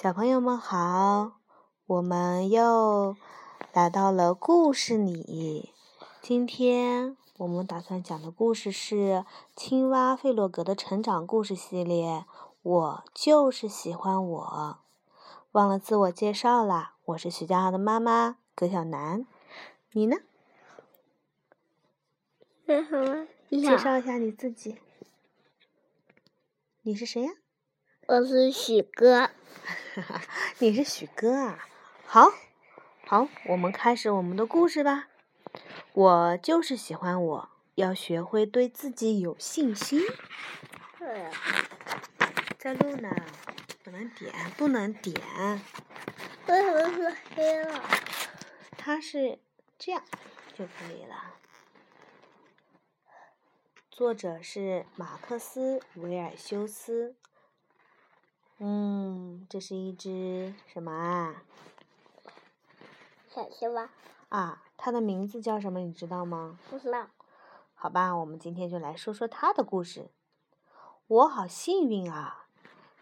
小朋友们好，我们又来到了故事里。今天我们打算讲的故事是《青蛙费洛格的成长故事系列》。我就是喜欢我。忘了自我介绍啦，我是徐佳豪的妈妈葛小楠。你呢？你好介绍一下你自己。你是谁呀？我是许哥。你是许哥啊？好，好，我们开始我们的故事吧。我就是喜欢我，要学会对自己有信心。在录呢，不能点，不能点。为什么是黑了？它是这样就可以了。作者是马克思·维尔修斯。嗯，这是一只什么啊？小青蛙。啊，它的名字叫什么？你知道吗？不知道。好吧，我们今天就来说说它的故事。我好幸运啊！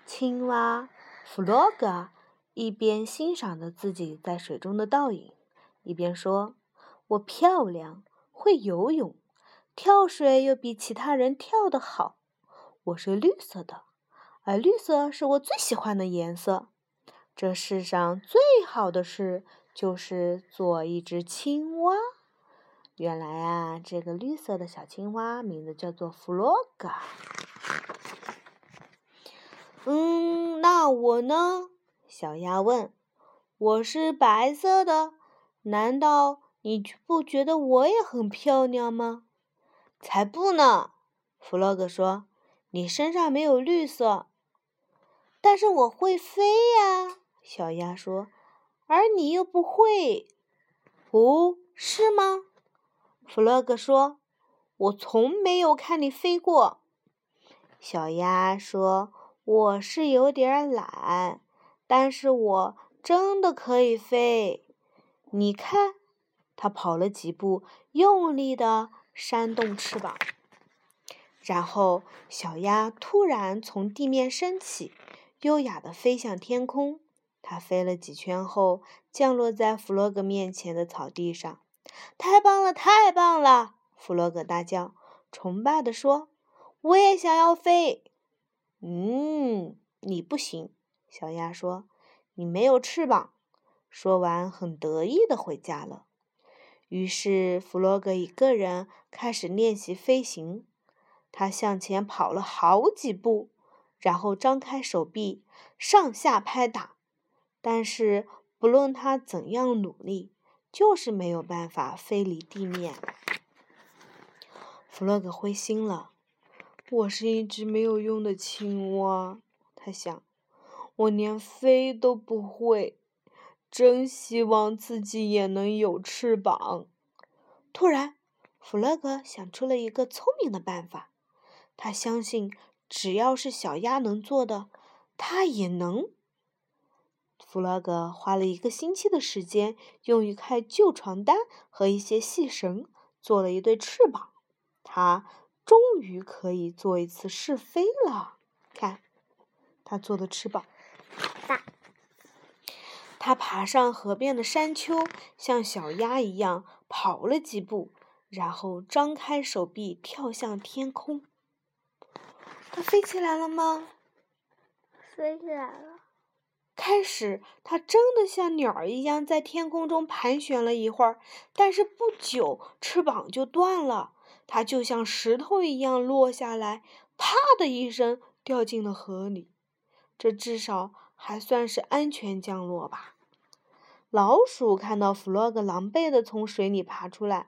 青蛙弗洛格一边欣赏着自己在水中的倒影，一边说：“我漂亮，会游泳，跳水又比其他人跳得好。我是绿色的。”而绿色是我最喜欢的颜色。这世上最好的事就是做一只青蛙。原来啊，这个绿色的小青蛙名字叫做弗洛格。嗯，那我呢？小鸭问。我是白色的，难道你不觉得我也很漂亮吗？才不呢！弗洛格说。你身上没有绿色。但是我会飞呀，小鸭说，而你又不会，哦，是吗？弗洛格说，我从没有看你飞过。小鸭说，我是有点懒，但是我真的可以飞。你看，它跑了几步，用力的扇动翅膀，然后小鸭突然从地面升起。优雅地飞向天空，它飞了几圈后，降落在弗洛格面前的草地上。太棒了，太棒了！弗洛格大叫，崇拜地说：“我也想要飞。”“嗯，你不行。”小鸭说，“你没有翅膀。”说完，很得意地回家了。于是，弗洛格一个人开始练习飞行。他向前跑了好几步。然后张开手臂，上下拍打，但是不论他怎样努力，就是没有办法飞离地面。弗洛格灰心了，我是一只没有用的青蛙，他想，我连飞都不会，真希望自己也能有翅膀。突然，弗洛格想出了一个聪明的办法，他相信。只要是小鸭能做的，它也能。弗洛格花了一个星期的时间，用一块旧床单和一些细绳做了一对翅膀。他终于可以做一次试飞了。看，他做的翅膀大。他爬上河边的山丘，像小鸭一样跑了几步，然后张开手臂跳向天空。它飞起来了吗？飞起来了。开始，它真的像鸟儿一样在天空中盘旋了一会儿，但是不久，翅膀就断了，它就像石头一样落下来，啪的一声掉进了河里。这至少还算是安全降落吧。老鼠看到弗洛格狼狈的从水里爬出来，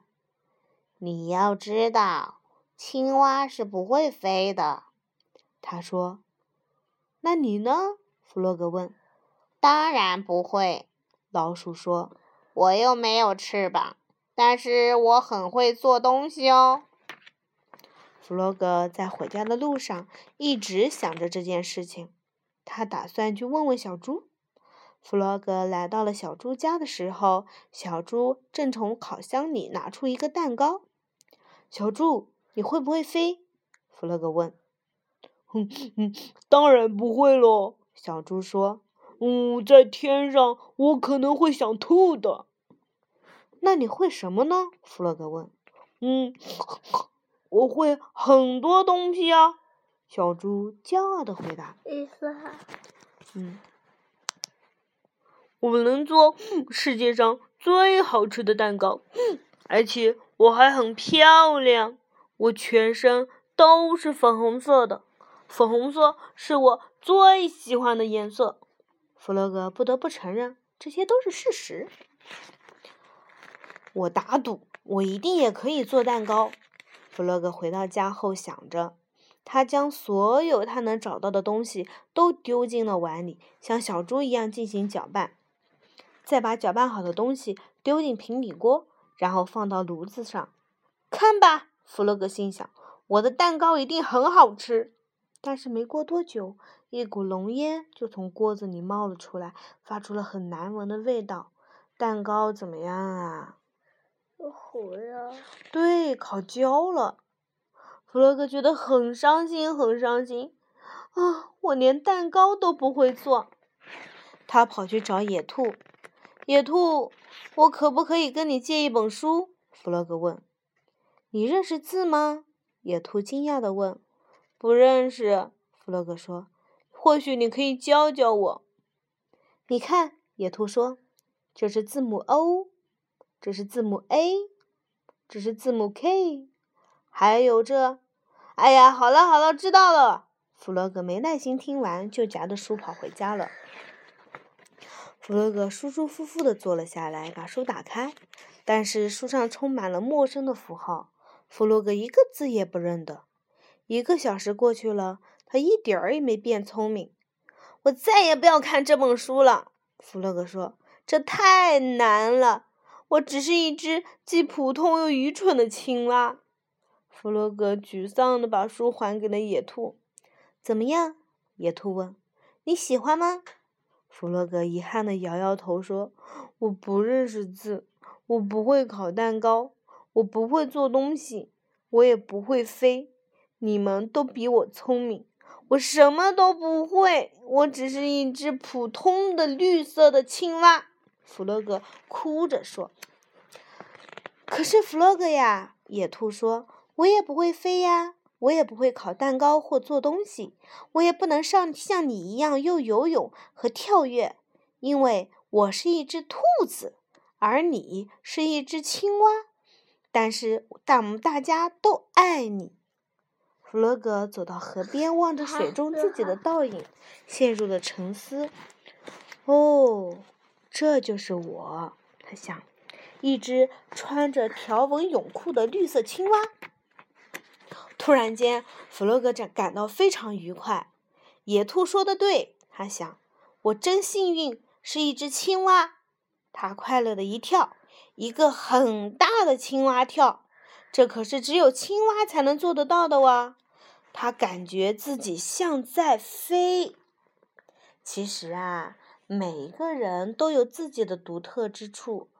你要知道，青蛙是不会飞的。他说：“那你呢？”弗洛格问。“当然不会。”老鼠说。“我又没有翅膀，但是我很会做东西哦。”弗洛格在回家的路上一直想着这件事情。他打算去问问小猪。弗洛格来到了小猪家的时候，小猪正从烤箱里拿出一个蛋糕。“小猪，你会不会飞？”弗洛格问。哼哼，当然不会喽。小猪说：“嗯，在天上我可能会想吐的。那你会什么呢？弗洛格问。嗯，我会很多东西啊。小猪骄傲的回答。嗯，我能做世界上最好吃的蛋糕，而且我还很漂亮。我全身都是粉红色的，粉红色是我最喜欢的颜色。弗洛格不得不承认，这些都是事实。我打赌，我一定也可以做蛋糕。弗洛格回到家后想着，他将所有他能找到的东西都丢进了碗里，像小猪一样进行搅拌，再把搅拌好的东西丢进平底锅，然后放到炉子上。看吧。弗洛格心想：“我的蛋糕一定很好吃。”但是没过多久，一股浓烟就从锅子里冒了出来，发出了很难闻的味道。蛋糕怎么样啊？糊了。对，烤焦了。弗洛格觉得很伤心，很伤心。啊，我连蛋糕都不会做。他跑去找野兔。野兔，我可不可以跟你借一本书？弗洛格问。你认识字吗？野兔惊讶地问。“不认识。”弗洛格说。“或许你可以教教我。”你看，野兔说：“这是字母 O，这是字母 A，这是字母 K，还有这……哎呀，好了好了，知道了。”弗洛格没耐心听完，就夹着书跑回家了。弗洛格舒舒服服地坐了下来，把书打开，但是书上充满了陌生的符号。弗洛格一个字也不认得。一个小时过去了，他一点儿也没变聪明。我再也不要看这本书了，弗洛格说：“这太难了。我只是一只既普通又愚蠢的青蛙。”弗洛格沮丧地把书还给了野兔。“怎么样？”野兔问。“你喜欢吗？”弗洛格遗憾地摇摇头说：“我不认识字，我不会烤蛋糕。”我不会做东西，我也不会飞。你们都比我聪明，我什么都不会。我只是一只普通的绿色的青蛙。弗洛格哭着说：“可是弗洛格呀，野兔说，我也不会飞呀，我也不会烤蛋糕或做东西，我也不能像像你一样又游泳和跳跃，因为我是一只兔子，而你是一只青蛙。”但是，但我们大家都爱你。弗洛格走到河边，望着水中自己的 倒影，陷入了沉思。哦，这就是我，他想，一只穿着条纹泳裤的绿色青蛙。突然间，弗洛格感感到非常愉快。野兔说的对，他想，我真幸运，是一只青蛙。他快乐的一跳。一个很大的青蛙跳，这可是只有青蛙才能做得到的哇！他感觉自己像在飞。其实啊，每一个人都有自己的独特之处，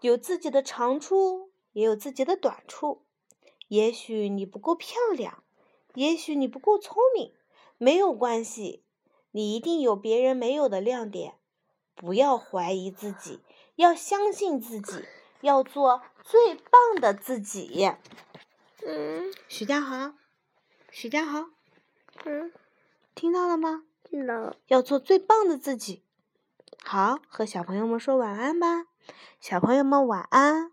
有自己的长处，也有自己的短处。也许你不够漂亮，也许你不够聪明，没有关系，你一定有别人没有的亮点。不要怀疑自己。要相信自己，要做最棒的自己。嗯，许家豪，许家豪，嗯，听到了吗？听到了。要做最棒的自己。好，和小朋友们说晚安吧。小朋友们晚安。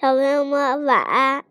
小朋友们晚安。